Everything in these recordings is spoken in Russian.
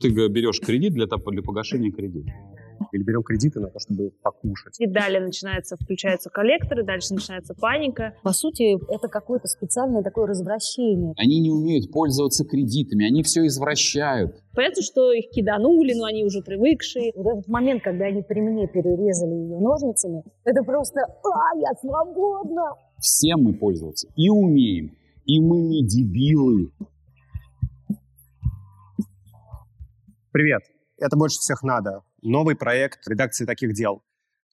Ты берешь кредит для, для погашения кредита. Или берем кредиты на то, чтобы покушать. И далее начинается, включаются коллекторы, дальше начинается паника. По сути, это какое-то специальное такое развращение. Они не умеют пользоваться кредитами, они все извращают. Понятно, что их киданули, но они уже привыкшие. Вот этот момент, когда они при мне перерезали ее ножницами, это просто «А, я свободна!» Всем мы пользоваться и умеем, и мы не дебилы. Привет, это «Больше всех надо» новый проект редакции таких дел.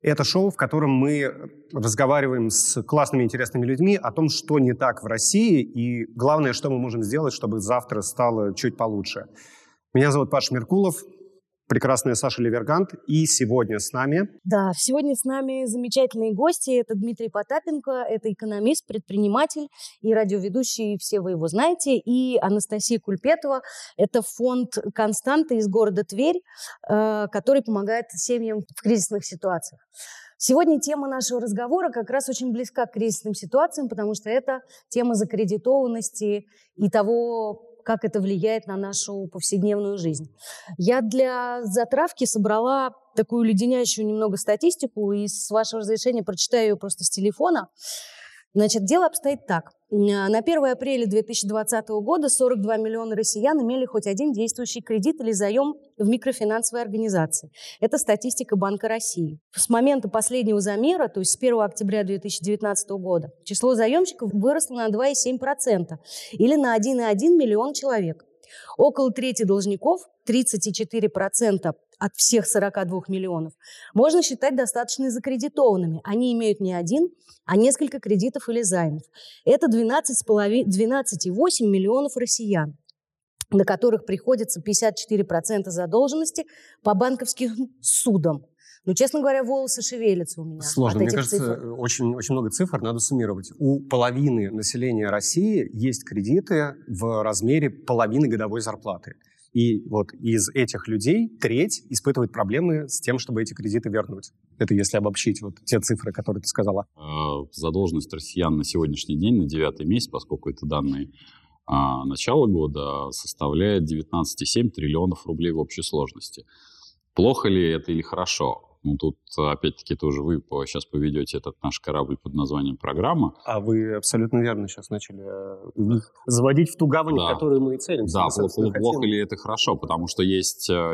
Это шоу, в котором мы разговариваем с классными, интересными людьми о том, что не так в России, и главное, что мы можем сделать, чтобы завтра стало чуть получше. Меня зовут Паша Меркулов, прекрасная Саша Левергант. И сегодня с нами... Да, сегодня с нами замечательные гости. Это Дмитрий Потапенко, это экономист, предприниматель и радиоведущий, все вы его знаете. И Анастасия Кульпетова, это фонд «Константа» из города Тверь, э, который помогает семьям в кризисных ситуациях. Сегодня тема нашего разговора как раз очень близка к кризисным ситуациям, потому что это тема закредитованности и того, как это влияет на нашу повседневную жизнь. Я для затравки собрала такую леденящую немного статистику, и с вашего разрешения прочитаю ее просто с телефона. Значит, дело обстоит так. На 1 апреля 2020 года 42 миллиона россиян имели хоть один действующий кредит или заем в микрофинансовой организации. Это статистика Банка России. С момента последнего замера, то есть с 1 октября 2019 года, число заемщиков выросло на 2,7% или на 1,1 миллион человек. Около трети должников, 34% от всех 42 миллионов, можно считать достаточно закредитованными. Они имеют не один, а несколько кредитов или займов. Это 12,8 миллионов россиян на которых приходится 54% задолженности по банковским судам. Ну, честно говоря, волосы шевелятся у меня. Сложно. Мне кажется, цифр. Очень, очень много цифр, надо суммировать. У половины населения России есть кредиты в размере половины годовой зарплаты. И вот из этих людей треть испытывает проблемы с тем, чтобы эти кредиты вернуть. Это если обобщить вот те цифры, которые ты сказала. А, задолженность россиян на сегодняшний день, на девятый месяц, поскольку это данные а начала года, составляет 19,7 триллионов рублей в общей сложности. Плохо ли это или хорошо? Ну, тут, опять-таки, тоже вы сейчас поведете этот наш корабль под названием «Программа». А вы абсолютно верно сейчас начали э, заводить в ту гавань, да. которую мы и целимся. Да, плохо, плохо ли это хорошо, потому что есть, э,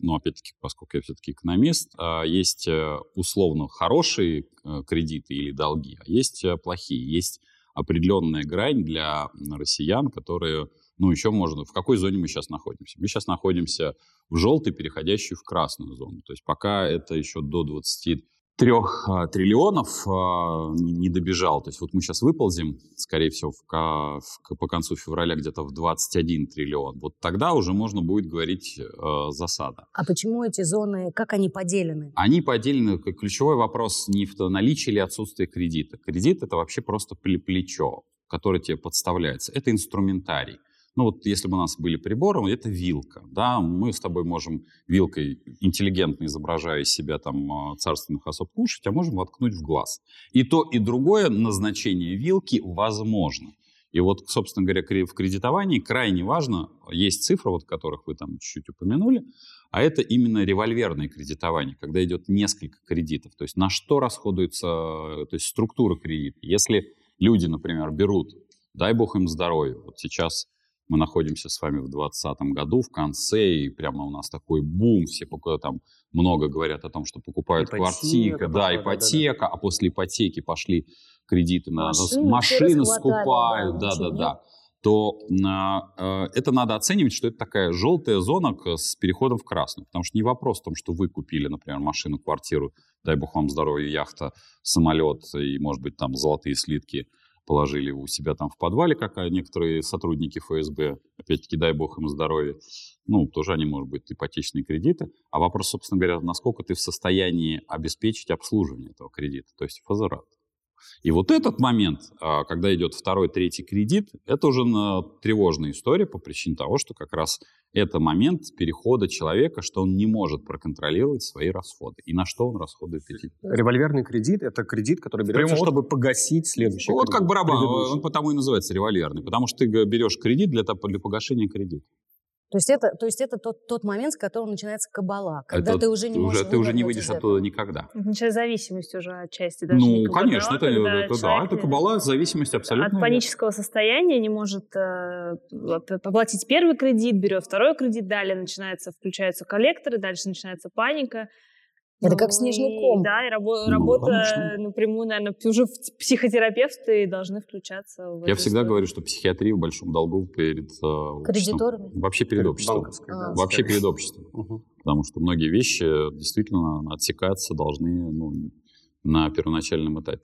ну, опять-таки, поскольку я все-таки экономист, э, есть условно хорошие кредиты или долги, а есть плохие. Есть определенная грань для россиян, которые ну, еще можно... В какой зоне мы сейчас находимся? Мы сейчас находимся в желтой, переходящей в красную зону. То есть пока это еще до 23 а, триллионов а, не добежал. То есть вот мы сейчас выползем, скорее всего, в, в, по концу февраля где-то в 21 триллион. Вот тогда уже можно будет говорить э, засада. А почему эти зоны, как они поделены? Они поделены, ключевой вопрос не в наличии или отсутствии кредита. Кредит — это вообще просто плечо, которое тебе подставляется. Это инструментарий. Ну вот если бы у нас были приборы, это вилка, да, мы с тобой можем вилкой, интеллигентно изображая из себя там а, царственных особ кушать, а можем воткнуть в глаз. И то, и другое назначение вилки возможно. И вот, собственно говоря, в кредитовании крайне важно, есть цифры, вот которых вы там чуть-чуть упомянули, а это именно револьверное кредитование, когда идет несколько кредитов. То есть на что расходуется, то есть структура кредита. Если люди, например, берут, дай бог им здоровья, вот сейчас мы находимся с вами в 2020 году, в конце, и прямо у нас такой бум, все там много говорят о том, что покупают ипотека, квартиры, да, ипотека, да, да. а после ипотеки пошли кредиты на машины, машины скупают, да-да-да, то э, это надо оценивать, что это такая желтая зона с переходом в красную. Потому что не вопрос в том, что вы купили, например, машину, квартиру, дай бог вам здоровья, яхта, самолет и, может быть, там золотые слитки – положили у себя там в подвале, как некоторые сотрудники ФСБ, опять-таки, дай бог им здоровья, ну, тоже они, может быть, ипотечные кредиты. А вопрос, собственно говоря, насколько ты в состоянии обеспечить обслуживание этого кредита, то есть фазерат. И вот этот момент, а, когда идет второй, третий кредит, это уже тревожная история по причине того, что как раз это момент перехода человека, что он не может проконтролировать свои расходы. И на что он расходует эти... Револьверный кредит – это кредит, который берется, Прямо чтобы погасить следующий Вот кредит, как барабан, он потому и называется револьверный, потому что ты берешь кредит для, для погашения кредита. То есть это, то есть это тот, тот момент, с которого начинается кабала, когда Это ты уже не можешь Ты уже не выйдешь оттуда этого. никогда. Начинается зависимость уже отчасти. Даже Ну, кабала, конечно, это, это да, это кабала, зависимость абсолютно. От панического состояния не может э, поплатить первый кредит, берет второй кредит, далее начинается, включаются коллекторы, дальше начинается паника. Это Ну как снежный и- ком. Да, и рабо- Ну, работа конечно. напрямую, наверное, уже в- психотерапевты должны включаться. В Я всегда историю. говорю, что психиатрия в большом долгу перед э, обществом. Кредиторами? Вообще перед обществом. Да, Вообще скорее. перед обществом. Мгм. Потому что многие вещи действительно отсекаться должны ну, на первоначальном этапе.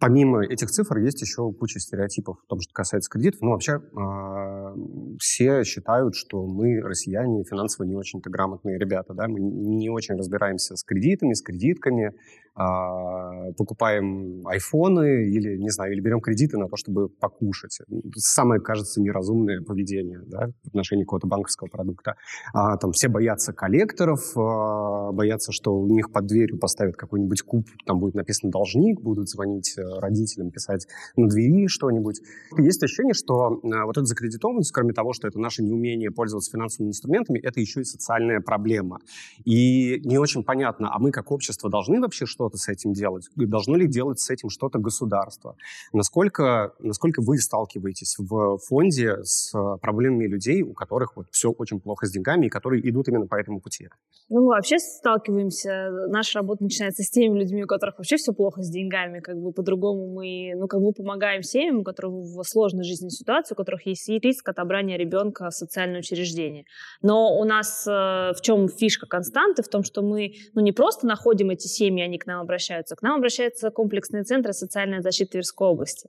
Помимо этих цифр есть еще куча стереотипов в том, что касается кредитов. Ну, вообще, а, все считают, что мы, россияне, финансово не очень-то грамотные ребята, да, мы не очень разбираемся с кредитами, с кредитками, покупаем айфоны или, не знаю, или берем кредиты на то, чтобы покушать. Самое, кажется, неразумное поведение, да, в отношении какого-то банковского продукта. А, там все боятся коллекторов, а, боятся, что у них под дверью поставят какой-нибудь куб, там будет написано «должник», будут звонить э, родителям, писать на двери что-нибудь. Есть ощущение, что а, вот эта закредитованность, кроме того, что это наше неумение пользоваться финансовыми инструментами, это еще и социальная проблема. И не очень понятно, а мы как общество должны вообще что-то с этим делать? Должно ли делать с этим что-то государство? Насколько, насколько вы сталкиваетесь в фонде с проблемами людей, у которых вот все очень плохо с деньгами и которые идут именно по этому пути? Ну, вообще сталкиваемся. Наша работа начинается с теми людьми, у которых вообще все плохо с деньгами. Как бы по-другому мы, ну, как бы помогаем семьям, у которых в сложной жизненной ситуации, у которых есть и риск отобрания ребенка в социальное учреждение. Но у нас э, в чем фишка константы? В том, что мы ну, не просто находим эти семьи, они к нам обращаются. К нам обращаются комплексные центры социальной защиты Тверской области.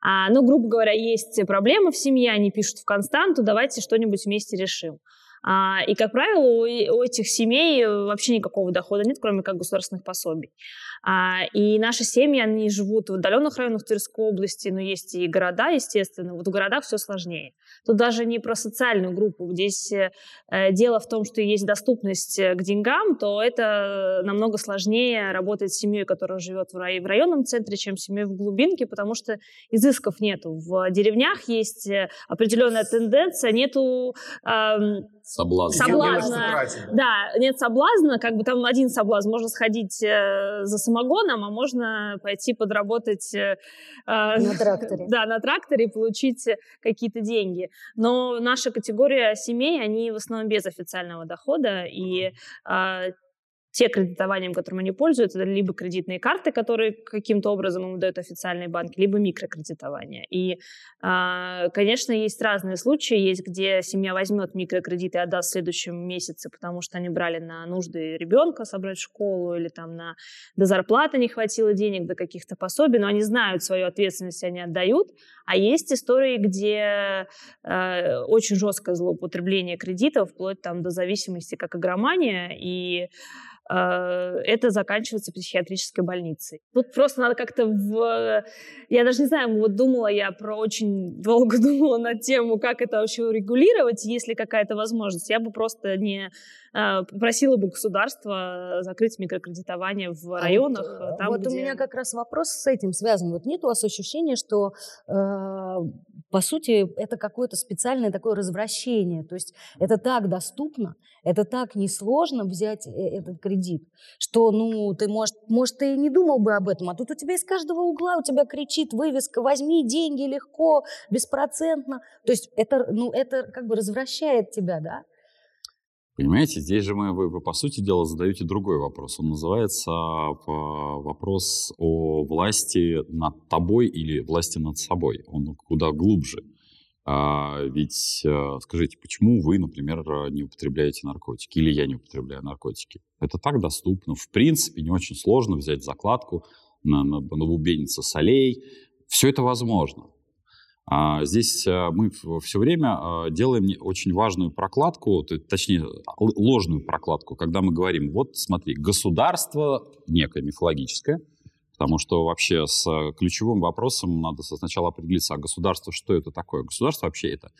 А, ну, грубо говоря, есть проблема в семье, они пишут в константу, давайте что-нибудь вместе решим. А, и, как правило, у, у этих семей вообще никакого дохода нет, кроме как государственных пособий. А, и наши семьи, они живут в отдаленных районах Тверской области, но есть и города, естественно. Вот в городах все сложнее. Тут даже не про социальную группу. Здесь э, дело в том, что есть доступность э, к деньгам, то это намного сложнее работать с семьей, которая живет в, рай, в районном центре, чем с семьей в глубинке, потому что изысков нету. В деревнях есть э, определенная тенденция, нету... эм, Соблазн. Соблазна. Да, нет соблазна, как бы там один соблазн. Можно сходить э, за самогоном, а можно пойти подработать... Э, На тракторе. Да, на тракторе и получить э, какие-то деньги. Но наша категория семей, они в основном без официального дохода, и э, те кредитованием, которым они пользуются, это либо кредитные карты, которые каким-то образом им дают официальные банки, либо микрокредитование. И, а, конечно, есть разные случаи. Есть, где семья возьмет микрокредит и отдаст в следующем месяце, потому что они брали на нужды ребенка собрать в школу, или там на, до зарплаты не хватило денег, до каких-то пособий, но они знают свою ответственность, они отдают. А есть истории, где э, очень жесткое злоупотребление кредитов, вплоть там до зависимости, как игромания, и это заканчивается психиатрической больницей. Тут просто надо как-то в... Я даже не знаю, вот думала я про очень долго думала на тему, как это вообще урегулировать, есть ли какая-то возможность. Я бы просто не попросила бы государство закрыть микрокредитование в районах. А вот, там, вот где... у меня как раз вопрос с этим связан. Вот нет у вас ощущения, что э, по сути это какое-то специальное такое развращение? То есть это так доступно, это так несложно взять этот кредит, что ну ты может, может ты и не думал бы об этом, а тут у тебя из каждого угла у тебя кричит вывеска «возьми деньги легко, беспроцентно». То есть это, ну, это как бы развращает тебя, да? Понимаете, здесь же мы, вы, вы, по сути дела, задаете другой вопрос. Он называется вопрос о власти над тобой или власти над собой. Он куда глубже. А, ведь скажите, почему вы, например, не употребляете наркотики? Или я не употребляю наркотики? Это так доступно. В принципе, не очень сложно взять закладку на, на, на солей. Все это возможно. А здесь мы все время делаем очень важную прокладку, точнее, ложную прокладку, когда мы говорим, вот смотри, государство некое мифологическое, потому что вообще с ключевым вопросом надо сначала определиться, а государство что это такое? Государство вообще это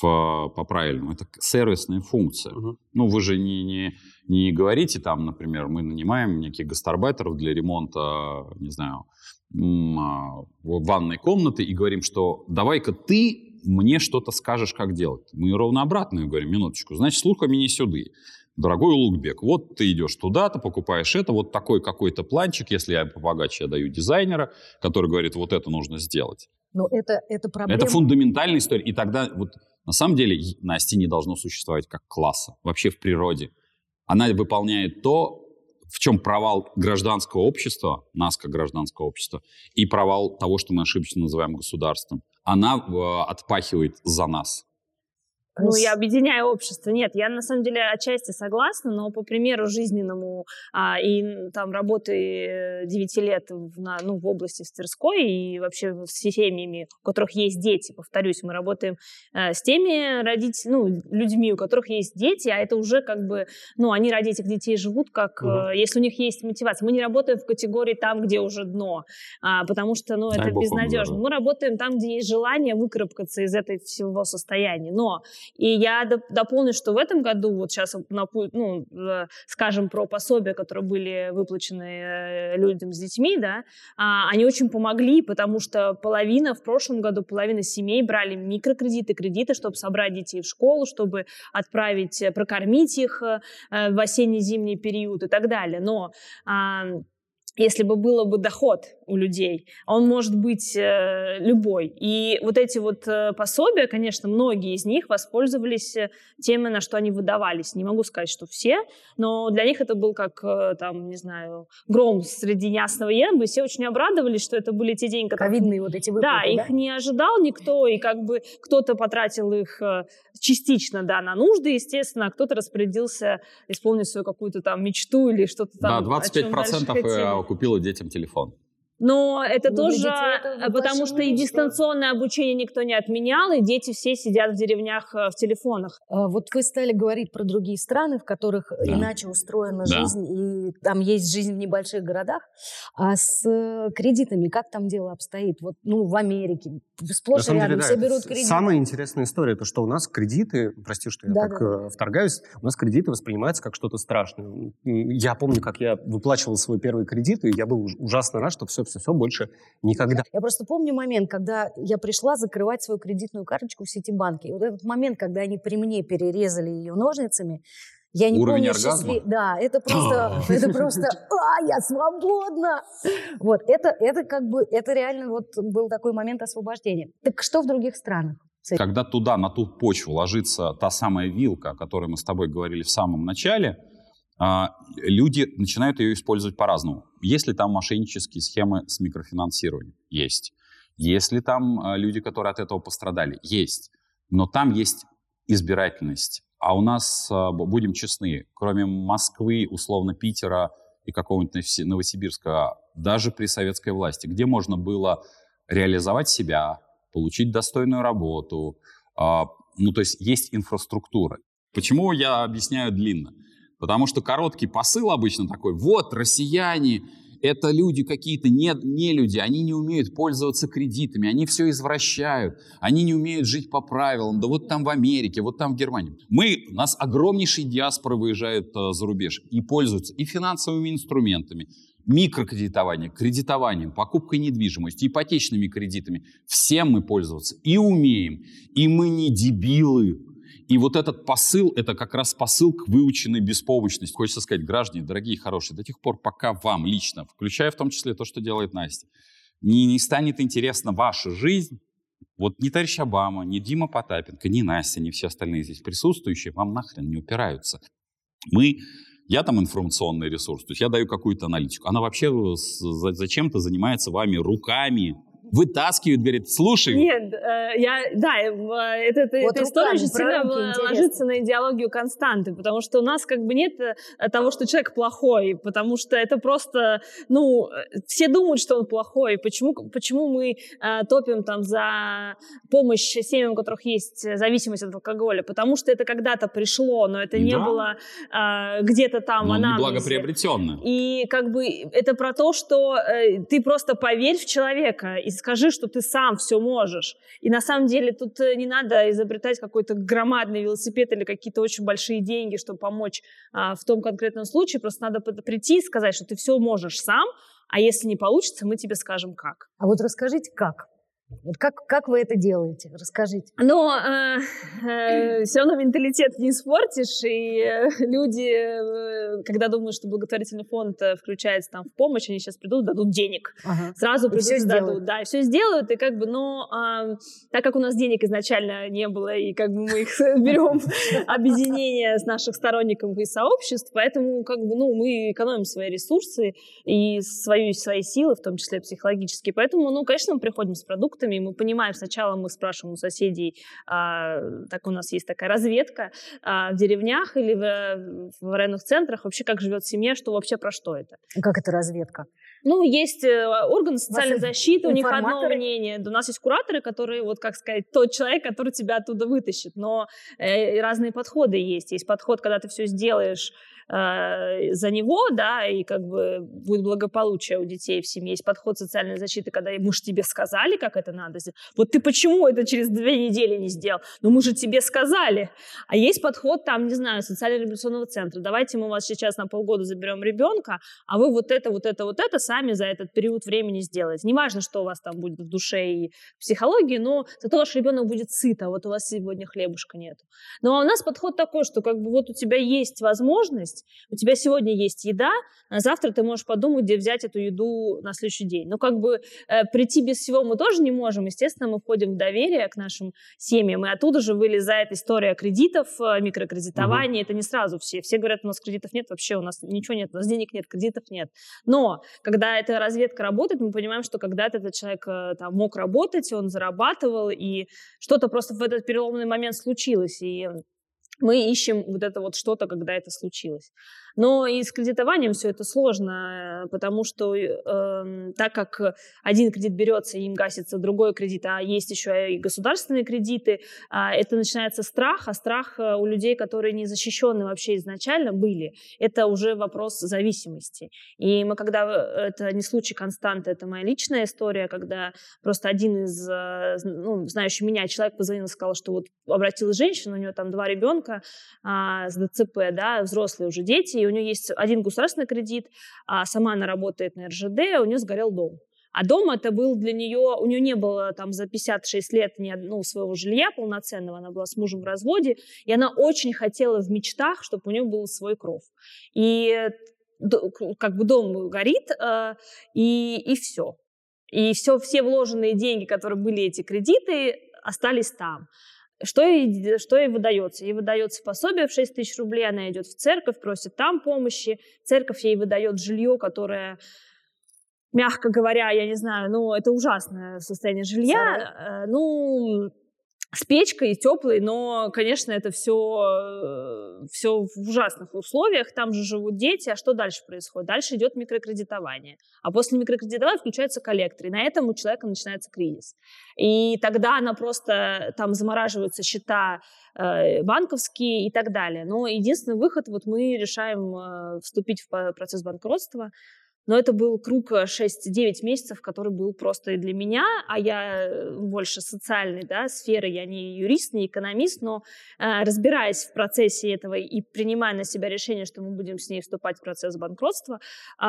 по-правильному, это сервисная функция. Uh-huh. Ну, вы же не, не, не говорите там, например, мы нанимаем неких гастарбайтеров для ремонта, не знаю, ванной комнаты и говорим, что давай-ка ты мне что-то скажешь, как делать. Мы ровно обратно говорим, минуточку, значит, слухами не сюды. Дорогой Улугбек, вот ты идешь туда, ты покупаешь это, вот такой какой-то планчик, если я побогаче, я даю дизайнера, который говорит, вот это нужно сделать. Но это, это проблема. Это фундаментальная история. И тогда вот на самом деле Насти не должно существовать как класса вообще в природе. Она выполняет то, в чем провал гражданского общества, нас как гражданского общества, и провал того, что мы ошибочно называем государством. Она э, отпахивает за нас. Ну, я объединяю общество. Нет, я на самом деле отчасти согласна, но по примеру жизненному а, и там работы 9 лет в, на, ну, в области в Тверской и вообще с семьями, у которых есть дети, повторюсь, мы работаем а, с теми родителями, ну, людьми, у которых есть дети, а это уже как бы, ну, они ради этих детей живут, как, угу. а, если у них есть мотивация. Мы не работаем в категории там, где уже дно, а, потому что, ну, это безнадежно. Мы работаем там, где есть желание выкарабкаться из этого всего состояния. Но и я дополню, что в этом году, вот сейчас, ну, скажем про пособия, которые были выплачены э, людям с детьми, да, а, они очень помогли, потому что половина, в прошлом году половина семей брали микрокредиты, кредиты, чтобы собрать детей в школу, чтобы отправить, э, прокормить их э, в осенне-зимний период и так далее. Но если бы было бы доход у людей, он может быть э, любой. И вот эти вот э, пособия, конечно, многие из них воспользовались э, теми, на что они выдавались. Не могу сказать, что все, но для них это был как, э, там, не знаю, гром среди ясного неба, и все очень обрадовались, что это были те деньги, которые... Ковидные вот эти выплаты, да, да, их не ожидал никто, и как бы кто-то потратил их э, частично, да, на нужды, естественно, а кто-то распорядился исполнить свою какую-то там мечту или что-то там. Да, 25% купила детям телефон. Но это ну, тоже, это э, потому что и дистанционное обучение никто не отменял, и дети все сидят в деревнях э, в телефонах. А вот вы стали говорить про другие страны, в которых да. иначе устроена да. жизнь, и там есть жизнь в небольших городах. А с э, кредитами как там дело обстоит? Вот, ну, в Америке сплошь и рядом деле, все берут кредиты. Самая интересная история, то, что у нас кредиты, прости, что я да, так да. вторгаюсь, у нас кредиты воспринимаются как что-то страшное. Я помню, как я выплачивал свой первый кредит, и я был ужасно рад, что все все-все, больше никогда. Я просто помню момент, когда я пришла закрывать свою кредитную карточку в Ситибанке. И вот этот момент, когда они при мне перерезали ее ножницами, я не Уровень помню, оргазма? Счастлив... Да, это просто, это просто, а, я свободна. Вот, это, это как бы, это реально вот был такой момент освобождения. Так что в других странах? Когда туда, на ту почву ложится та самая вилка, о которой мы с тобой говорили в самом начале, а, люди начинают ее использовать по-разному. Есть ли там мошеннические схемы с микрофинансированием? Есть. Есть ли там а, люди, которые от этого пострадали? Есть. Но там есть избирательность. А у нас, а, будем честны, кроме Москвы, условно Питера и какого-нибудь Новосибирска, даже при советской власти, где можно было реализовать себя, получить достойную работу, ну, то есть есть инфраструктура. Почему я объясняю длинно? Потому что короткий посыл обычно такой, вот, россияне, это люди какие-то не, не люди, они не умеют пользоваться кредитами, они все извращают, они не умеют жить по правилам, да вот там в Америке, вот там в Германии. Мы, у нас огромнейшие диаспоры выезжают э, за рубеж и пользуются и финансовыми инструментами, микрокредитованием, кредитованием, покупкой недвижимости, ипотечными кредитами. Всем мы пользоваться и умеем. И мы не дебилы, и вот этот посыл, это как раз посыл к выученной беспомощности. Хочется сказать, граждане, дорогие, хорошие, до тех пор, пока вам лично, включая в том числе то, что делает Настя, не, не станет интересна ваша жизнь, вот ни товарищ Обама, ни Дима Потапенко, ни Настя, ни все остальные здесь присутствующие вам нахрен не упираются. Мы, я там информационный ресурс, то есть я даю какую-то аналитику. Она вообще зачем-то занимается вами руками, вытаскивает, говорит, слушай. Нет, э, я, да, э, э, это, это, вот эта история очень сильно ложится на идеологию константы, потому что у нас как бы нет того, что человек плохой, потому что это просто, ну, все думают, что он плохой. Почему, почему мы э, топим там за помощь семьям, у которых есть зависимость от алкоголя? Потому что это когда-то пришло, но это не да. было э, где-то там, она благоприобретенное. И как бы это про то, что э, ты просто поверь в человека и скажи, что ты сам все можешь. И на самом деле тут э, не надо изобретать какой-то громадный велосипед или какие-то очень большие деньги, чтобы помочь а, в том конкретном случае. Просто надо прийти и сказать, что ты все можешь сам, а если не получится, мы тебе скажем как. А вот расскажите, как? Как, как вы это делаете? Расскажите. Но э, э, все равно менталитет не испортишь, и э, люди, э, когда думают, что благотворительный фонд э, включается там в помощь, они сейчас придут, дадут денег. Ага. Сразу придут и, и дадут. Да, и все сделают, и как бы, но э, так как у нас денег изначально не было, и как бы мы их берем объединение с наших сторонников и сообществ, поэтому как бы, ну, мы экономим свои ресурсы и свою, свои силы, в том числе психологические. Поэтому, ну, конечно, мы приходим с продуктом, продуктами, и мы понимаем, сначала мы спрашиваем у соседей, а, так у нас есть такая разведка, а, в деревнях или в, в районных центрах вообще как живет семья, что вообще про что это. Как это разведка? Ну, есть э, органы социальной защиты, у них одно мнение. У нас есть кураторы, которые, вот как сказать, тот человек, который тебя оттуда вытащит. Но э, разные подходы есть. Есть подход, когда ты все сделаешь э, за него, да, и как бы будет благополучие у детей в семье. Есть подход социальной защиты, когда мы же тебе сказали, как это надо сделать. Вот ты почему это через две недели не сделал? Ну мы же тебе сказали. А есть подход там, не знаю, социально-революционного центра. Давайте мы вас сейчас на полгода заберем ребенка, а вы вот это, вот это, вот это сами за этот период времени сделаете. Неважно, что у вас там будет в душе и в психологии, но зато ваш ребенок будет сыт, а вот у вас сегодня хлебушка нет. Но у нас подход такой, что как бы вот у тебя есть возможность есть у тебя сегодня есть еда, а завтра ты можешь подумать, где взять эту еду на следующий день. Но как бы э, прийти без всего мы тоже не можем. Естественно, мы входим в доверие к нашим семьям, и оттуда же вылезает история кредитов, э, микрокредитования. Угу. Это не сразу все. Все говорят, у нас кредитов нет, вообще у нас ничего нет, у нас денег нет, кредитов нет. Но когда эта разведка работает, мы понимаем, что когда-то этот человек э, там, мог работать, он зарабатывал, и что-то просто в этот переломный момент случилось. И мы ищем вот это вот что-то, когда это случилось. Но и с кредитованием все это сложно, э, потому что э, так как один кредит берется и им гасится другой кредит, а есть еще и государственные кредиты, э, это начинается страх, а страх э, у людей, которые не защищены вообще изначально были, это уже вопрос зависимости. И мы когда, э, это не случай константы, это моя личная история, когда просто один из, ну, знающий меня человек позвонил и сказал, что вот обратилась женщина, у нее там два ребенка а, с ДЦП, да, взрослые уже дети, и у нее есть один государственный кредит, а сама она работает на РЖД, у нее сгорел дом. А дом это был для нее, у нее не было там за 56 лет ни одного своего жилья полноценного, она была с мужем в разводе, и она очень хотела в мечтах, чтобы у нее был свой кров. И как бы дом горит, э, и, и все. И все, все вложенные деньги, которые были эти кредиты, остались там. Что ей, что ей выдается? Ей выдается пособие в 6 тысяч рублей, она идет в церковь, просит там помощи, церковь ей выдает жилье, которое мягко говоря, я не знаю, ну, это ужасное состояние жилья. Э, ну, с печкой теплой, но, конечно, это все, все в ужасных условиях. Там же живут дети. А что дальше происходит? Дальше идет микрокредитование. А после микрокредитования включается коллектор. И на этом у человека начинается кризис. И тогда она просто, там замораживаются счета э, банковские и так далее. Но единственный выход, вот мы решаем э, вступить в процесс банкротства, но это был круг 6-9 э, месяцев, который был просто и для меня, а я э, больше социальной да, сферы, я не юрист, не экономист, но э, разбираясь в процессе этого и принимая на себя решение, что мы будем с ней вступать в процесс банкротства, э,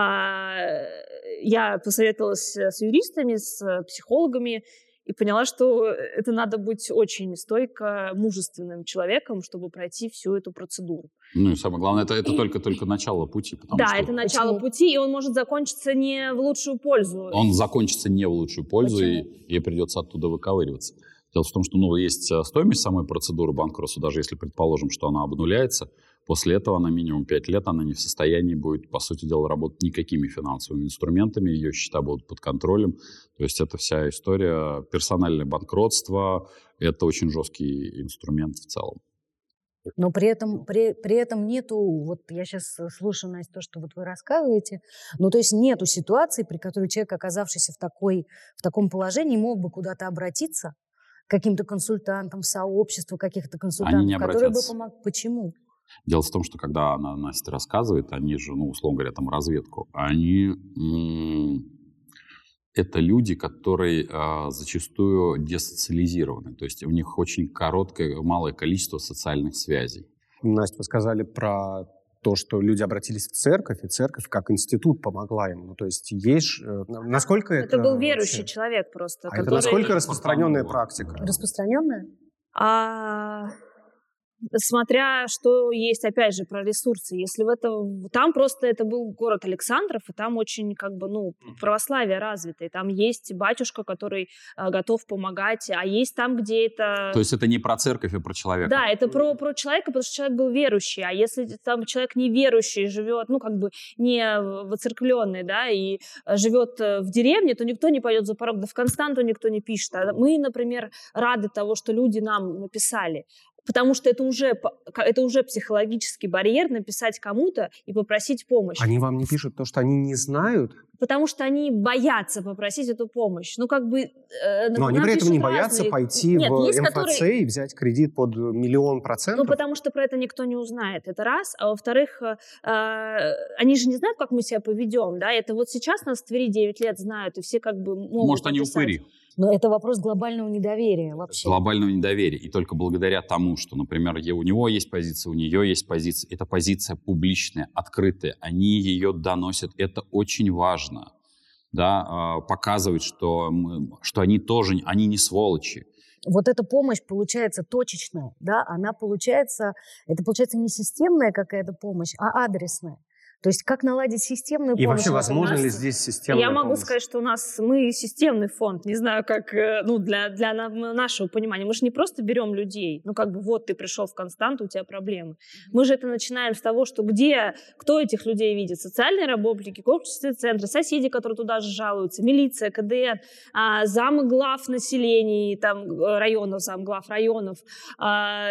я посоветовалась с юристами, с психологами, и поняла, что это надо быть очень стойко мужественным человеком, чтобы пройти всю эту процедуру. Ну и самое главное, это, это только-только начало пути. Да, что... это начало Почему? пути, и он может закончиться не в лучшую пользу. Он закончится не в лучшую пользу, и ей придется оттуда выковыриваться. Дело в том, что ну, есть э, стоимость самой процедуры банкротства, даже если предположим, что она обнуляется, после этого на минимум 5 лет она не в состоянии будет, по сути дела, работать никакими финансовыми инструментами, ее счета будут под контролем. То есть это вся история персональное банкротство, это очень жесткий инструмент в целом. Но при этом, при, при этом нету, вот я сейчас слушаю, Настя, то, что вот вы рассказываете, ну, то есть нету ситуации, при которой человек, оказавшийся в, такой, в таком положении, мог бы куда-то обратиться, каким-то консультантам, сообществу каких-то консультантов, которые бы помогли. Почему? Дело в том, что когда она, Настя рассказывает, они же, ну, условно говоря, там разведку, они... это люди, которые э, зачастую десоциализированы, то есть у них очень короткое, малое количество социальных связей. Настя, вы сказали про то, что люди обратились в церковь, и церковь как институт помогла им. Ну, то есть есть... Э, насколько это... Это был верующий вообще? человек просто. А который... это насколько распространенная практика? Распространенная? А, смотря что есть, опять же, про ресурсы. Если в это... Там просто это был город Александров, и там очень, как бы, ну, православие развито, и там есть батюшка, который э, готов помогать, а есть там, где это... То есть это не про церковь, а про человека? Да, это про, про человека, потому что человек был верующий, а если там человек неверующий живет, ну, как бы не воцерквленный, да, и живет э, в деревне, то никто не пойдет за порог, да в Константу никто не пишет. А мы, например, рады того, что люди нам написали потому что это уже, это уже психологический барьер написать кому-то и попросить помощь. Они вам не пишут то, что они не знают? Потому что они боятся попросить эту помощь. Ну, как бы... Э, Но они при этом не боятся разные... пойти Нет, в МФЦ которые... и взять кредит под миллион процентов? Ну, потому что про это никто не узнает. Это раз. А во-вторых, э, э, они же не знают, как мы себя поведем, да? Это вот сейчас нас в Твери 9 лет знают, и все как бы могут Может, они написать. упыри? Но это вопрос глобального недоверия вообще. Глобального недоверия. И только благодаря тому, что, например, у него есть позиция, у нее есть позиция, эта позиция публичная, открытая, они ее доносят. Это очень важно. Да, а, показывать, что, мы, что они тоже, они не сволочи. Вот эта помощь получается точечная, да, она получается, это получается не системная какая-то помощь, а адресная. То есть как наладить системную помощь? И вообще возможно ли здесь системная Я могу помощь? сказать, что у нас мы системный фонд. Не знаю, как э, ну, для, для нашего понимания. Мы же не просто берем людей. Ну как бы вот ты пришел в Константу, у тебя проблемы. Мы же это начинаем с того, что где, кто этих людей видит? Социальные работники, общественные центры, соседи, которые туда же жалуются, милиция, КДН, а, замы глав населений, там, э, районов, зам глав районов, а,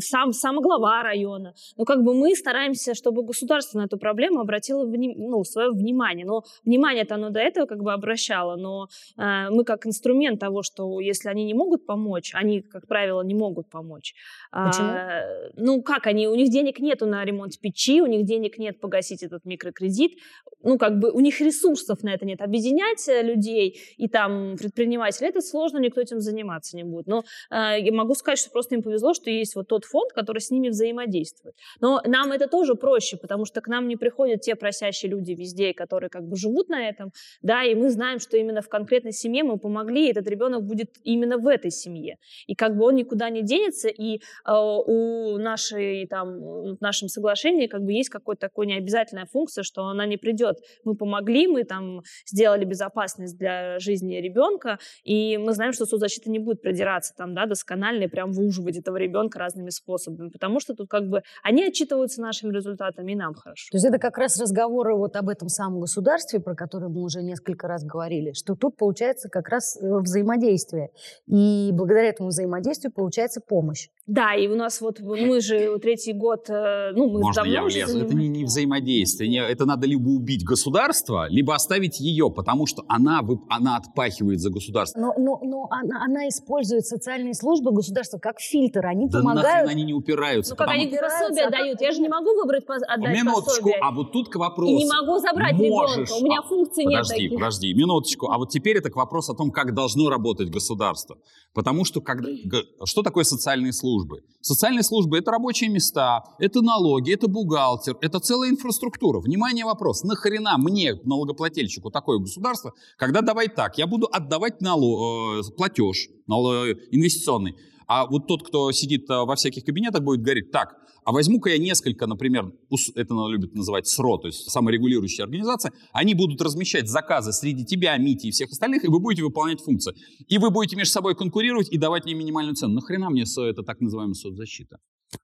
сам, сам глава района. Ну как бы мы стараемся, чтобы государство на эту проблему обратила вни, ну, свое внимание. Но внимание-то оно до этого как бы обращало, но э, мы как инструмент того, что если они не могут помочь, они, как правило, не могут помочь. Почему? А, ну как они, у них денег нету на ремонт печи, у них денег нет погасить этот микрокредит, ну как бы у них ресурсов на это нет. Объединять э, людей и там предпринимателей, это сложно, никто этим заниматься не будет. Но э, я могу сказать, что просто им повезло, что есть вот тот фонд, который с ними взаимодействует. Но нам это тоже проще, потому что к нам не приходят те просящие люди везде, которые как бы живут на этом, да, и мы знаем, что именно в конкретной семье мы помогли, и этот ребенок будет именно в этой семье. И как бы он никуда не денется, и э, у нашей, там, в нашем соглашении как бы есть какая-то такая необязательная функция, что она не придет. Мы помогли, мы там сделали безопасность для жизни ребенка, и мы знаем, что соцзащита не будет продираться там, да, досконально и прям выуживать этого ребенка разными способами, потому что тут как бы они отчитываются нашими результатами, и нам хорошо хорошо. То есть это как раз разговоры вот об этом самом государстве, про которое мы уже несколько раз говорили, что тут получается как раз э, взаимодействие. И благодаря этому взаимодействию получается помощь. Да, и у нас вот мы же третий год, э, ну мы Можно я влезу? Это не, не взаимодействие, это надо либо убить государство, либо оставить ее, потому что она, она отпахивает за государство. Но, но, но она, она использует социальные службы государства как фильтр, они да помогают. они не упираются. Ну как они пособие а дают, я же не могу выбрать отдать Минуточку, пособие. а вот тут к вопросу. И не могу забрать Можешь, ребенка, у меня а, функций подожди, нет Подожди, подожди, минуточку, а вот теперь это к вопросу о том, как должно работать государство. Потому что когда, что такое социальные службы? Социальные службы – это рабочие места, это налоги, это бухгалтер, это целая инфраструктура. Внимание, вопрос. Нахрена мне, налогоплательщику, такое государство, когда давай так, я буду отдавать налог, э, платеж налог, инвестиционный, а вот тот, кто сидит э, во всяких кабинетах, будет говорить, так, а возьму-ка я несколько, например, это любят называть СРО, то есть саморегулирующая организация, они будут размещать заказы среди тебя, Мити и всех остальных, и вы будете выполнять функции. И вы будете между собой конкурировать и давать мне минимальную цену. Нахрена мне это так называемая соцзащита?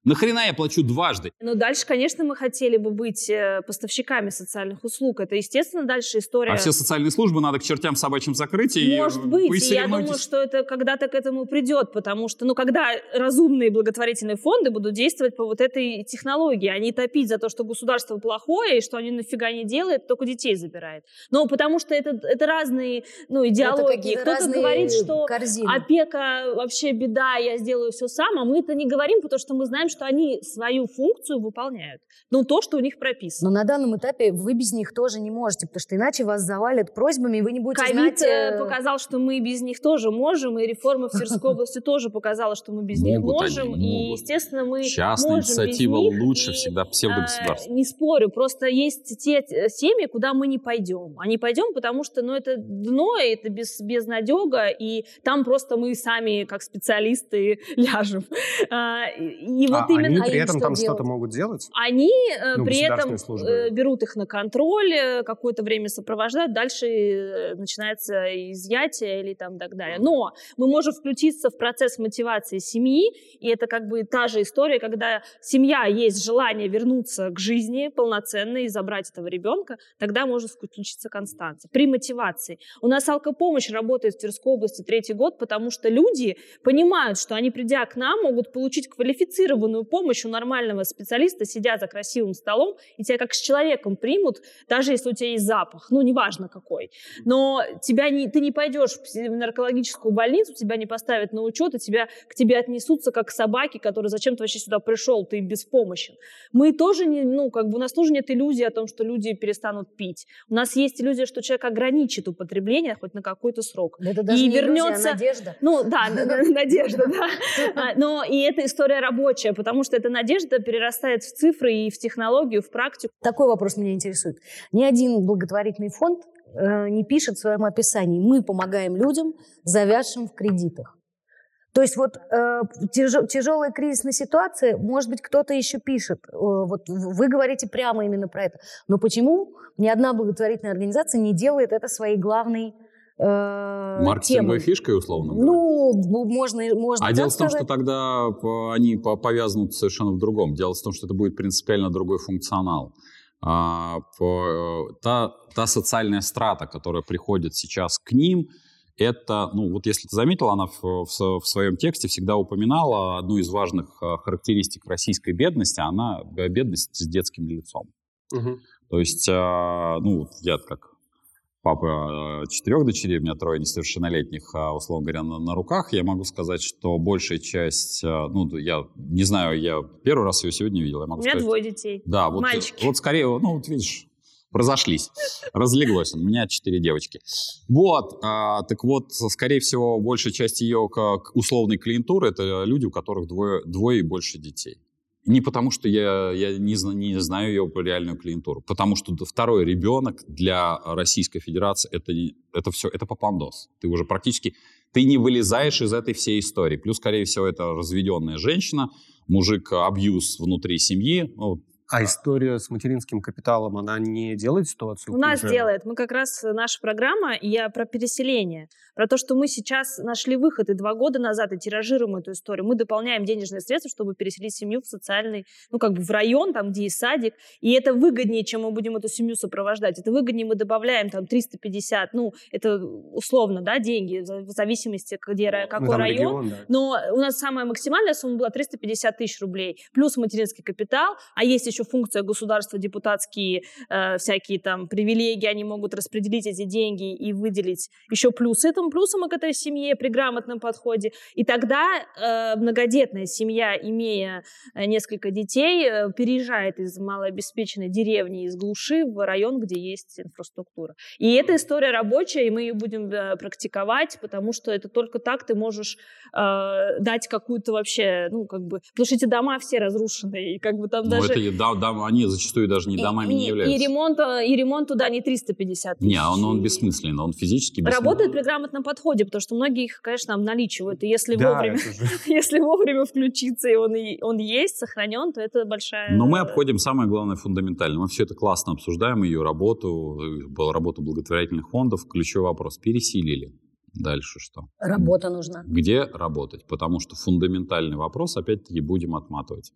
Нахрена я плачу дважды? Ну, дальше, конечно, мы хотели бы быть э, поставщиками социальных услуг. Это, естественно, дальше история... А все социальные службы надо к чертям собачьим закрыть и Может быть, и я думаю, что это когда-то к этому придет, потому что, ну, когда разумные благотворительные фонды будут действовать по вот этой технологии, а не топить за то, что государство плохое, и что они нафига не делают, только детей забирает. Ну, потому что это, это разные, ну, идеологии. Кто-то говорит, что корзины. опека вообще беда, я сделаю все сам, а мы это не говорим, потому что мы знаем, знаем, что они свою функцию выполняют. Ну, то, что у них прописано. Но на данном этапе вы без них тоже не можете, потому что иначе вас завалят просьбами, и вы не будете Ковид знать... э, э, показал, что мы без них тоже можем, и реформа в Тверской области тоже показала, что мы без них можем. И, естественно, мы Частная можем без инициатива лучше всегда псевдогосударства. э, Не спорю, просто есть те семьи, куда мы не пойдем. А не пойдем, потому что ну, это дно, это без, безнадега, и там просто мы сами, как специалисты, ляжем. И вот а именно они при этом там что-то могут делать? они э, Ну, при этом службы. э, берут их на контроль, э, какое-то время сопровождают, дальше начинается изъятие или там так далее. Но мы можем включиться в процесс мотивации семьи, и это как бы та же история, когда семья есть желание вернуться к жизни полноценной и забрать этого ребенка, тогда может включиться Констанция. При мотивации. У нас алкопомощь работает в Тверской области третий год, потому что люди понимают, что они, придя к нам, могут получить квалифицированную помощь у нормального специалиста, сидя за красивым столом, и тебя как с человеком примут, даже если у тебя есть запах, ну, неважно какой. Но тебя не, ты не пойдешь в наркологическую больницу, тебя не поставят на учет, и тебя, к тебе отнесутся как к собаке, который зачем ты вообще сюда пришел, ты беспомощен. Мы тоже не, ну, как бы у нас тоже нет иллюзии о том, что люди перестанут пить. У нас есть иллюзия, что человек ограничит употребление хоть на какой-то срок. Это даже и не иллюзия, а вернется- надежда. Ну да, надежда, да. А, Но и эта история рабочая, потому что эта надежда перерастает в цифры и в технологию, в практику. Такой вопрос меня интересует. Ни один благотворительный фонд э, не пишет в своем описании «Мы помогаем людям, завязшим в кредитах». То есть вот э, тяжё- тяжелая кризисная ситуация, может быть, кто-то еще пишет. Э, вот вы говорите прямо именно про это. Но почему ни одна благотворительная организация не делает это своей главной Маркетинговой темой? фишкой, условно говоря. Ну, можно, можно А так дело в том, сказать. что тогда по- они по- повязнут совершенно в другом. Дело в том, что это будет принципиально другой функционал. А, по- э, та, та социальная страта, которая приходит сейчас к ним, это, ну вот если ты заметил, она в, в в своем тексте всегда упоминала одну из важных характеристик российской бедности, она э, бедность с детским лицом. Мгм. То есть, ну, я как папа четырех дочерей, у меня трое несовершеннолетних, а, условно говоря, на, на руках, я могу сказать, что большая часть, а, ну, я не знаю, я первый раз ее сегодня видел, я У могу меня сказать. двое детей. Да, вот, Мальчики. вот скорее, ну, вот видишь, разошлись, разлеглось. У меня четыре девочки. Вот, а, так вот, скорее всего, большая часть ее как условной клиентуры это люди, у которых двое, двое и больше детей. Не потому, что я, я не, не знаю ее реальную клиентуру, потому что второй ребенок для Российской Федерации это, это все, это попандос. Ты уже практически, ты не вылезаешь из этой всей истории. Плюс, скорее всего, это разведенная женщина, мужик абьюз внутри семьи, ну, А история с материнским капиталом, она не делает ситуацию У нас хуже? делает. Мы как раз, э, наша программа, я про переселение, про то, что мы сейчас нашли выход, и два года назад, и тиражируем эту историю. Мы дополняем денежные средства, чтобы переселить семью в социальный, ну, как бы в район, там, где есть садик, и это выгоднее, чем мы будем эту семью сопровождать. Это выгоднее мы добавляем, там, 350, ну, это условно, да, деньги, в за- в зависимости, где, Ну, какой там район. регион, да. Но у нас самая максимальная сумма была 350 тысяч рублей, плюс материнский капитал, а есть еще функция государства, депутатские э, всякие там привилегии, они могут распределить эти деньги и выделить еще плюс этому плюсом к этой семье при грамотном подходе. И тогда э, многодетная семья, имея э, несколько детей, э, переезжает из малообеспеченной деревни, из глуши в район, где есть инфраструктура. И эта история рабочая, и мы ее будем э, практиковать, потому что это только так ты можешь э, дать какую-то вообще, ну, как бы, потому что эти дома все разрушенные, и как бы там ну, даже... это да- да- они зачастую даже не и- домами и, не и являются. ремонт, э, и ремонт туда не 350 тысяч. Не, он, он И- бессмысленный, он физически бессмысленный. Работает при грамотном подходе, потому что многие их, конечно, обналичивают. И если Да, вовремя, если вовремя включиться, и он, и он есть, сохранен, то это большая... Но мы обходим самое главное фундаментально. Мы все это классно обсуждаем, ее работу, э, была работа благотворительных фондов. Ключевой вопрос. Переселили. Дальше что? Работа нужна. Где работать? Потому что фундаментальный вопрос, опять-таки, будем отматывать.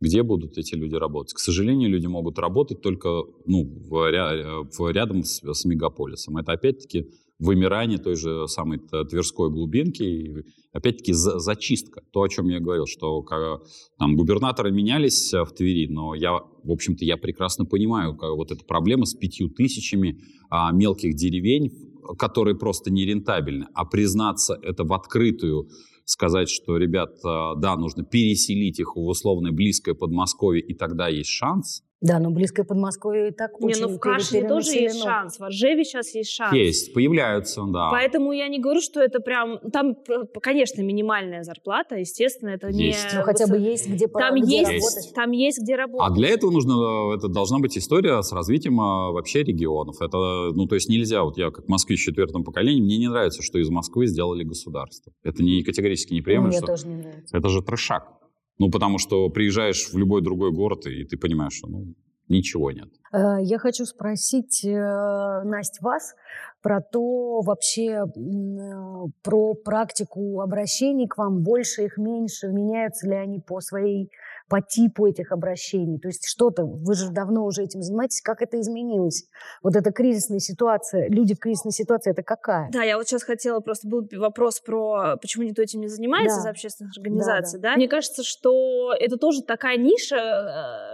Где будут эти люди работать? К сожалению, люди могут работать только ну, в, в- рядом с, с мегаполисом. Это, опять-таки, вымирание той же самой Тверской глубинки. И, опять-таки, за- зачистка. То, о чем я говорил, что ка- там губернаторы менялись э, в Твери, но я, в общем-то, я прекрасно понимаю, как вот эта проблема с пятью тысячами а, мелких деревень, которые просто нерентабельны. А признаться это в открытую сказать, что, ребят, да, нужно переселить их в условное близкое Подмосковье, и тогда есть шанс, да, но близкое Подмосковье и так Не, очень ну в Кашине тоже есть шанс, в Оржеве сейчас есть шанс. есть, появляются, да. Поэтому я не говорю, что это прям... Там, конечно, минимальная зарплата, естественно, это Есть. не... Ну, хотя бы есть где, Там где есть, работать. там есть где работать. А для этого нужно, это должна быть история с развитием а, вообще регионов. Это, ну, то есть нельзя, вот я как москвич четвертом поколении, мне не нравится, что из Москвы сделали государство. Это не категорически не приемлемо, Мне что тоже не нравится. это же трешак. Ну, потому что приезжаешь в любой другой город, и ты понимаешь, что ну, ничего нет. Э, Я хочу спросить, э, Настя, вас про то вообще, э, про практику обращений к вам, больше их, меньше, меняются ли они по своей, по типу этих обращений? То есть что-то, вы же давно уже этим занимаетесь, как это изменилось? Вот эта кризисная ситуация, люди в кризисной ситуации, это какая? Да, я вот сейчас хотела, просто был вопрос про, почему никто этим не занимается Да. из общественных организаций, да, Мне кажется, что это тоже такая ниша,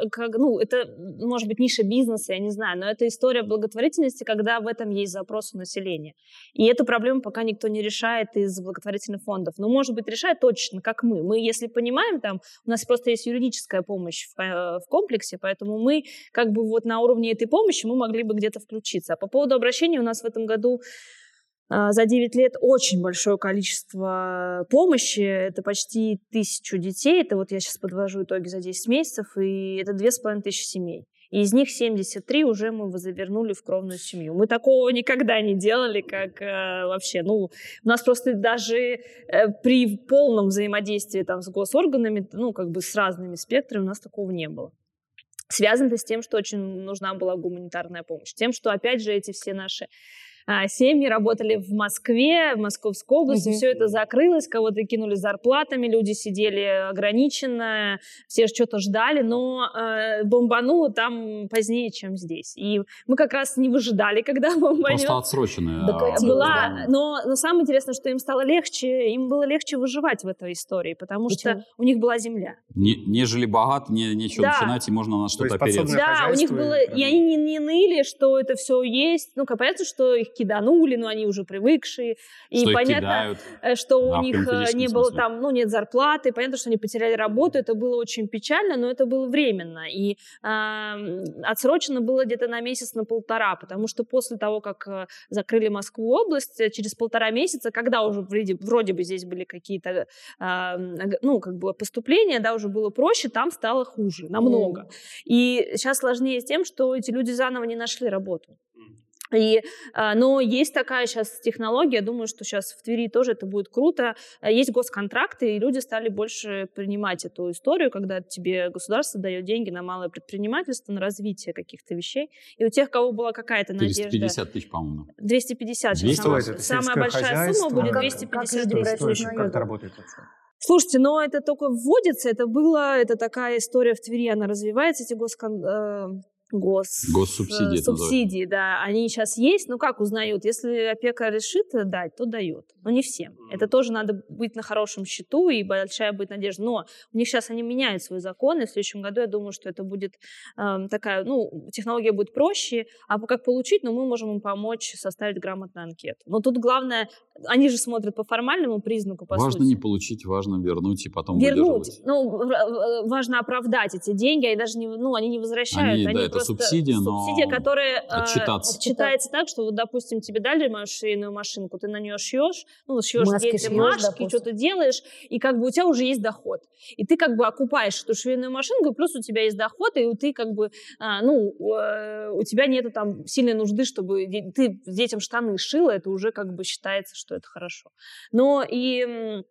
э, как, ну, это, может быть, ниша бизнеса, я не знаю, но это история благотворительности, когда в этом есть запрос у населения. И эту проблему пока никто не решает из благотворительных фондов. Но, может быть, решает точно, как мы. Мы, если понимаем, там, у нас просто есть юридическая помощь в, э, в комплексе, поэтому мы как бы вот на уровне этой помощи мы могли бы где-то включиться. А по поводу обращений у нас в этом году а, за 9 лет очень большое количество помощи. Это почти тысячу детей. Это вот я сейчас подвожу итоги за 10 месяцев. И это две с половиной тысячи семей. И из них 73 уже мы завернули в кровную семью. Мы такого никогда не делали, как э, вообще. Ну, у нас просто даже э, при полном взаимодействии там, с госорганами, ну, как бы с разными спектрами, у нас такого не было. Связано это с тем, что очень нужна была гуманитарная помощь. Тем, что, опять же, эти все наши а, семьи работали в Москве, в Московской области, Мгм. все это закрылось, кого-то кинули зарплатами, люди сидели ограниченно, все что-то ждали, но э, бомбануло там позднее, чем здесь. И мы как раз не выжидали, когда бомбанет. Просто отсроченная. Докатилось, а, Была, да. но, но самое интересное, что им стало легче, им было легче выживать в этой истории, потому Почему? что у них была земля. Не, нежели богат, не, нечего Да. начинать, и можно на что-то опереться. Да, у них было, и они не, не ныли, что это все есть. Ну, как понятно, что их киданули, но они уже привыкшие. И что понятно, кидают. э, что у них э, не было смысле. там, ну, нет зарплаты, понятно, что они потеряли работу, это было очень печально, но это было временно. И ам, отсрочено было где-то на месяц, на полтора, потому что после того, как э, закрыли Москву область, э, через полтора месяца, когда уже вроде, вроде бы здесь были какие-то, аг- ну, как бы поступления, да, уже было проще, там стало хуже, намного. И сейчас сложнее с тем, что эти люди заново не нашли работу. И, а, но есть такая сейчас технология, думаю, что сейчас в Твери тоже это будет круто. А, Есть госконтракты, и люди стали больше принимать эту историю, когда тебе государство дает деньги на малое предпринимательство, на развитие каких-то вещей. И у тех, кого была какая-то надежда... 450 тысяч, по-моему. 250. сейчас 200 самая, это самая большая сумма будет Как- 250 как люди Что, про это что еще, узнают? как это работает вообще? Слушайте, но это только вводится, это было, это такая история в Твери, она развивается, эти госкон... э, гос... Госсубсидии э, это субсидии, да, они сейчас есть, ну как узнают? Если опека решит дать, то дает, но не всем. Это тоже надо быть на хорошем счету и большая быть надежда. Но у них сейчас они меняют свои законы, в следующем году я думаю, что это будет эм, такая, ну, технология будет проще, а как получить, ну, мы можем им помочь составить грамотную анкету. Но тут главное, они же смотрят по формальному признаку, по важно сути. не получить, важно вернуть и потом Вернуть. Ну, в- важно оправдать эти деньги, они даже не, ну, они не возвращают. Они, да, они это просто- субсидия, но Субсидия, которая э, отчитаться. отчитается так, что вот, допустим, тебе дали швейную машинку, ты на нее шьешь, ну, шьешь Маски детям маски, допустим. что-то делаешь, и как бы у тебя уже есть доход. И ты как бы окупаешь эту швейную машинку, плюс у тебя есть доход, и ты как бы, а, ну, э, у тебя нету там сильной нужды, чтобы ты детям штаны шила, это уже как бы считается, что это хорошо. Но и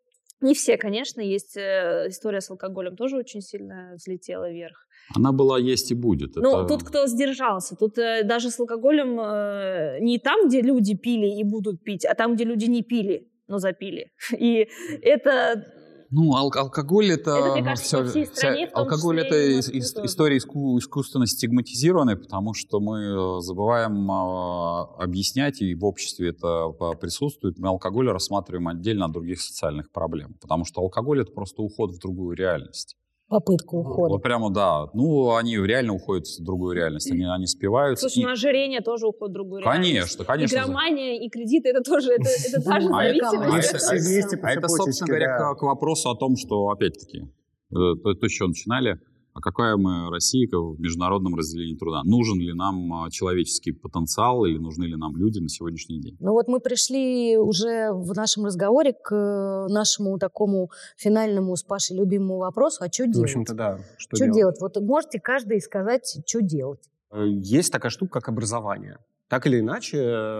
не все, конечно, есть э, история с алкоголем тоже очень сильно взлетела вверх. Она была, есть и будет. Ну, Это- тут кто сдержался. Тут э, даже с алкоголем э, не там, где люди пили и будут пить, а там, где люди не пили, но запили. И это... Ну, ал- алкоголь это, Это, кажется, всей вся- стране, в том алкоголь это и тоже. история иску- искусственно стигматизированная, потому что мы э, забываем а, объяснять, и в обществе это а, присутствует. Мы алкоголь рассматриваем отдельно от других социальных проблем, потому что алкоголь это просто уход в другую реальность. Попытка ухода. Вот прямо, да. Ну, они реально уходят в другую реальность, они, они спиваются. Слушай, и- ну ожирение тоже уходит в другую Конечно, реальность. конечно. Игромания и кредиты, это тоже, это, это та же это- а зависимость. это- А это, собственно говоря, к, вопросу о том, что, опять-таки, э, то, то, с чего начинали, а какая мы Россия в международном разделении труда? Нужен ли нам а, человеческий потенциал или нужны ли нам люди на сегодняшний день? Ну вот мы пришли уже в нашем разговоре к э, нашему такому финальному с Пашей любимому вопросу, а что В делать? общем-то, да. Что, Что делать? делать? Вот можете каждый сказать, что делать. Э, Есть такая штука, как образование. Так или иначе,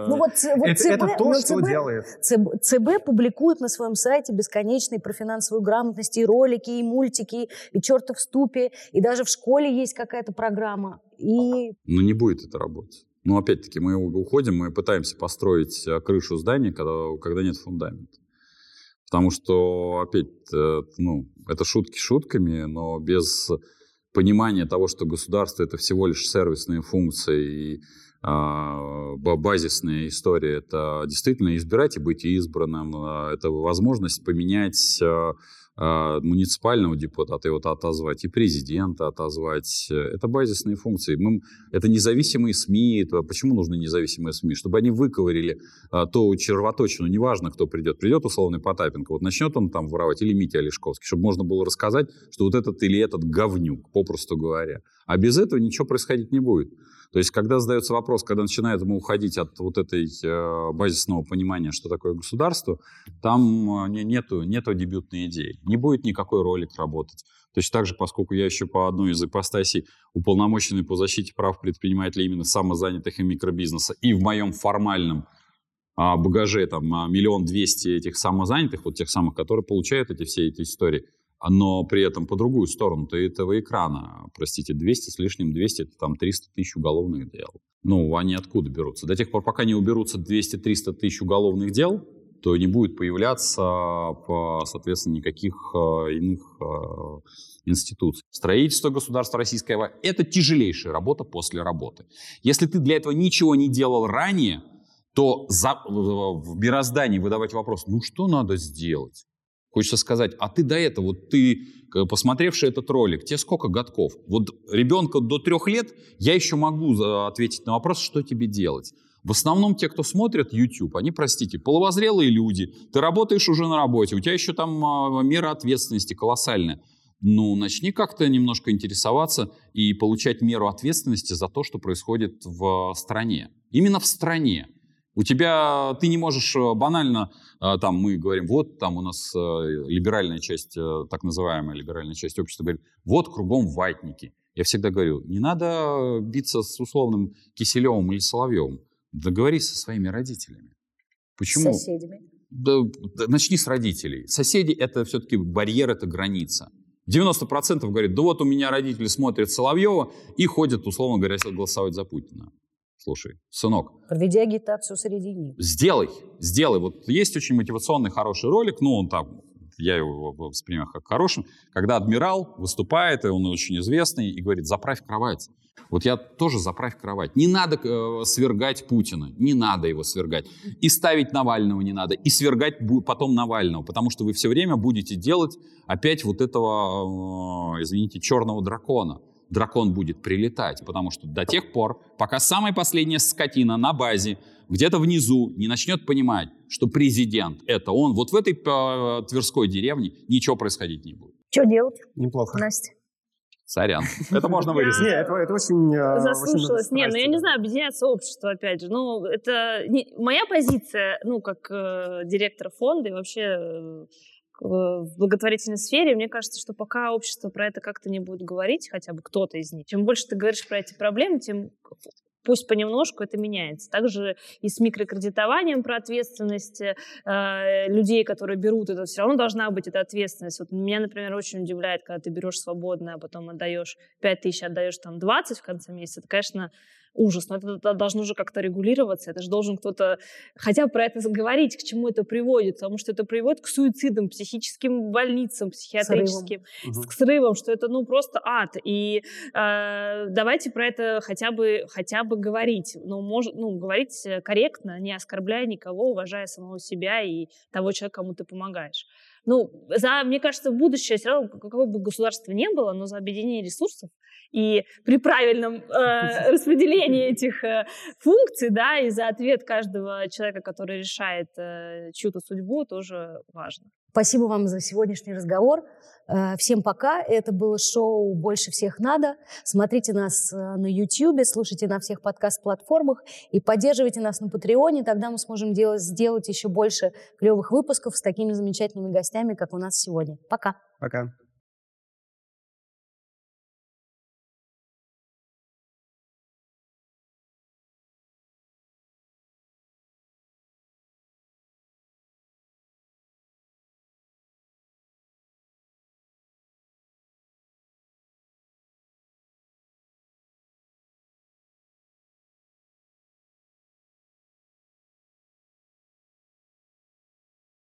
Ну вот, вот это, ЦБ, это то, но что ЦБ делает. ЦБ, ЦБ публикует на своем сайте бесконечные про финансовую грамотность и ролики, и мультики, и чертов ступе, и даже в школе есть какая-то программа. И Ну, не будет это работать. Ну, опять-таки, мы уходим, мы пытаемся построить э, крышу здания, когда, когда нет фундамента. Потому что, опять, э, ну, это шутки шутками, но без понимания того, что государство это всего лишь сервисные функции и базисная история, это действительно избирать и быть избранным, а, это возможность поменять а, а, муниципального депутата, его отозвать, и президента отозвать. Это базисные функции. Мы, это независимые СМИ. Это, почему нужны независимые СМИ? Чтобы они выковырили а, то червоточину, неважно, кто придет. Придет условный Потапенко, вот начнет он там воровать, или Митя Олешковский, чтобы можно было рассказать, что вот этот или этот говнюк, попросту говоря. А без этого ничего происходить не будет. То есть, когда задается вопрос, когда начинает мы уходить от вот этой э, базисного понимания, что такое государство, там э, не- нету, нету дебютной идеи. Не будет никакой ролик работать. Точно так же, поскольку я еще по одной из ипостасей уполномоченный по защите прав предпринимателей именно самозанятых и микробизнеса, и в моем формальном а, багаже там а, миллион двести этих самозанятых, вот тех самых, которые получают эти все эти истории, но при этом по другую сторону то этого экрана, простите, 200 с лишним 200, это там 300 тысяч уголовных дел. Ну, они откуда берутся? До тех пор, пока не уберутся 200-300 тысяч уголовных дел, то не будет появляться, по, соответственно, никаких а, иных а, институций. Строительство государства российского – это тяжелейшая работа после работы. Если ты для этого ничего не делал ранее, то за, в мироздании выдавать вопрос, ну что надо сделать? Хочется сказать, а ты до этого, вот ты, к- посмотревший этот ролик, тебе сколько годков? Вот ребенка до трех лет я еще могу ответить на вопрос, что тебе делать. В основном те, кто смотрят YouTube, они, простите, половозрелые люди, ты работаешь уже на работе, у тебя еще там а, мера ответственности колоссальная. Ну, начни как-то немножко интересоваться и получать меру ответственности за то, что происходит в стране. Именно в стране. У тебя, ты не можешь э, банально, э, там мы говорим, вот там у нас э, либеральная часть, так называемая либеральная часть общества говорит, вот кругом ватники. Я всегда говорю, не надо биться с условным Киселевым или Соловьевым. Договорись со своими родителями. Почему? с соседями. Да, да, начни с родителей. Соседи – это все-таки барьер, это граница. 90% говорит, да вот у меня родители смотрят Соловьева и ходят, условно говоря, голосовать за Путина. Слушай, сынок, Проведи агитацию среди них. сделай, сделай. Вот есть очень мотивационный хороший ролик, ну он там, я его воспринимаю как хорошим, когда адмирал выступает, и он очень известный, и говорит, заправь кровать. Вот я тоже заправь кровать. Не надо э, свергать Путина, не надо его свергать. И ставить Навального не надо, и свергать потом Навального, потому что вы все время будете делать опять вот этого, э, извините, черного дракона. Дракон будет прилетать, потому что до тех пор, пока самая последняя скотина на базе где-то внизу не начнет понимать, что президент — это он, вот в этой э, Тверской деревне ничего происходить не будет. Что делать, Неплохо. Настя? Сорян. Это можно вырезать. Не, это, это очень... э, Заслушалась. очень Не, ну я не знаю, объединяться общество, опять же. Ну, это не- моя позиция, ну, как э, директор фонда и вообще э, в благотворительной сфере, мне кажется, что пока общество про это как-то не будет говорить, хотя бы кто-то из них, чем больше ты говоришь про эти проблемы, тем пусть понемножку это меняется. Также и с микрокредитованием про ответственность э, людей, которые берут это, все равно должна быть эта ответственность. Вот меня, например, очень удивляет, когда ты берешь свободно, а потом отдаешь 5 тысяч, отдаешь там 20 в конце месяца. Это, конечно, ужас, но это должно же как-то регулироваться, это же должен кто-то хотя бы про это заговорить, к чему это приводит, потому что это приводит к суицидам, психическим больницам, психиатрическим, Мгм. с, к срывам, что это ну просто ад. И э, давайте про это хотя бы хотя бы говорить, ну может, ну говорить э, корректно, не оскорбляя никого, уважая самого себя и того человека, кому ты помогаешь. ну, за, мне кажется, будущее все равно, какого бы государства не было, но за объединение ресурсов и при правильном э, распределении этих э, функций, да, и за ответ каждого человека, который решает э, чью-то судьбу, тоже важно. Спасибо вам за сегодняшний разговор. Э, всем пока. Это было шоу «Больше всех надо». Смотрите нас э, на YouTube, слушайте на всех подкаст-платформах и поддерживайте нас на Патреоне. Тогда мы сможем делать, сделать еще больше клевых выпусков с такими замечательными гостями, как у нас сегодня. Пока. Пока.